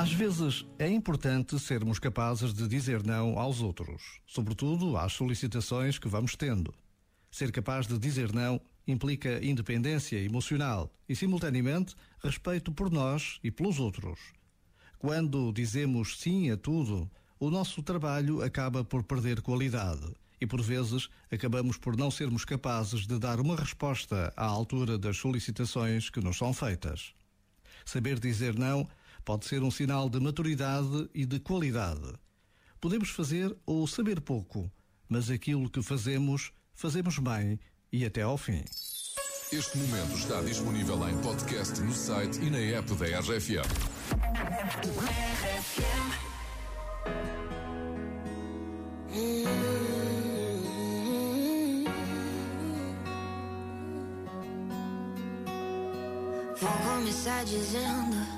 Às vezes é importante sermos capazes de dizer não aos outros, sobretudo às solicitações que vamos tendo. Ser capaz de dizer não implica independência emocional e, simultaneamente, respeito por nós e pelos outros. Quando dizemos sim a tudo, o nosso trabalho acaba por perder qualidade e, por vezes, acabamos por não sermos capazes de dar uma resposta à altura das solicitações que nos são feitas. Saber dizer não pode ser um sinal de maturidade e de qualidade. Podemos fazer ou saber pouco, mas aquilo que fazemos, fazemos bem e até ao fim. Este momento está disponível em podcast no site e na app da RFM. Vou começar dizendo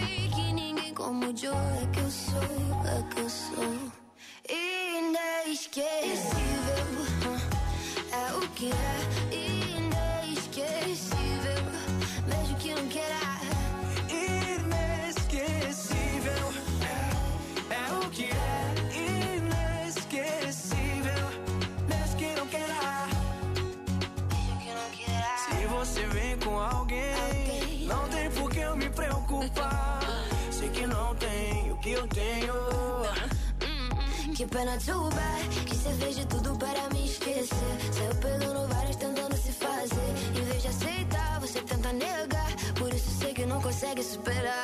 Mas eu sei como yo é que eu sou, é que eu sou inesquecível. É o que é não tem o que eu tenho. Que pena too bad Que cê fez de tudo para me esquecer. Saiu pegando várias tentando se fazer. Em vez de aceitar, você tenta negar. Por isso sei que não consegue superar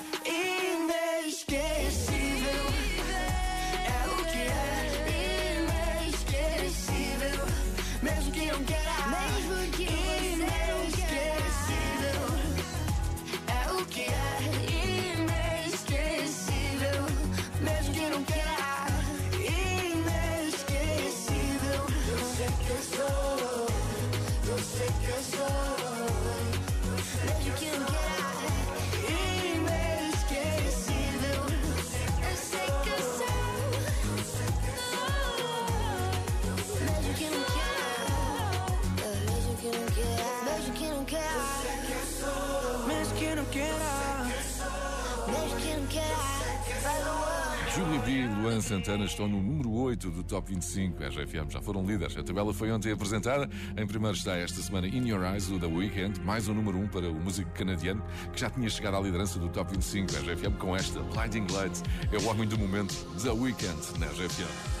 Get out. Get out. Get out. Get out. Get out. Get Julie B e Luan Santana estão no número 8 do Top 25. As RFM já foram líderes. A tabela foi ontem apresentada. Em primeiro está esta semana In Your Eyes, o The Weeknd, mais um número 1 para o músico canadiano, que já tinha chegado à liderança do Top 25. As RFM com esta, Blinding Lights, é o homem do momento, The Weeknd, na RFM.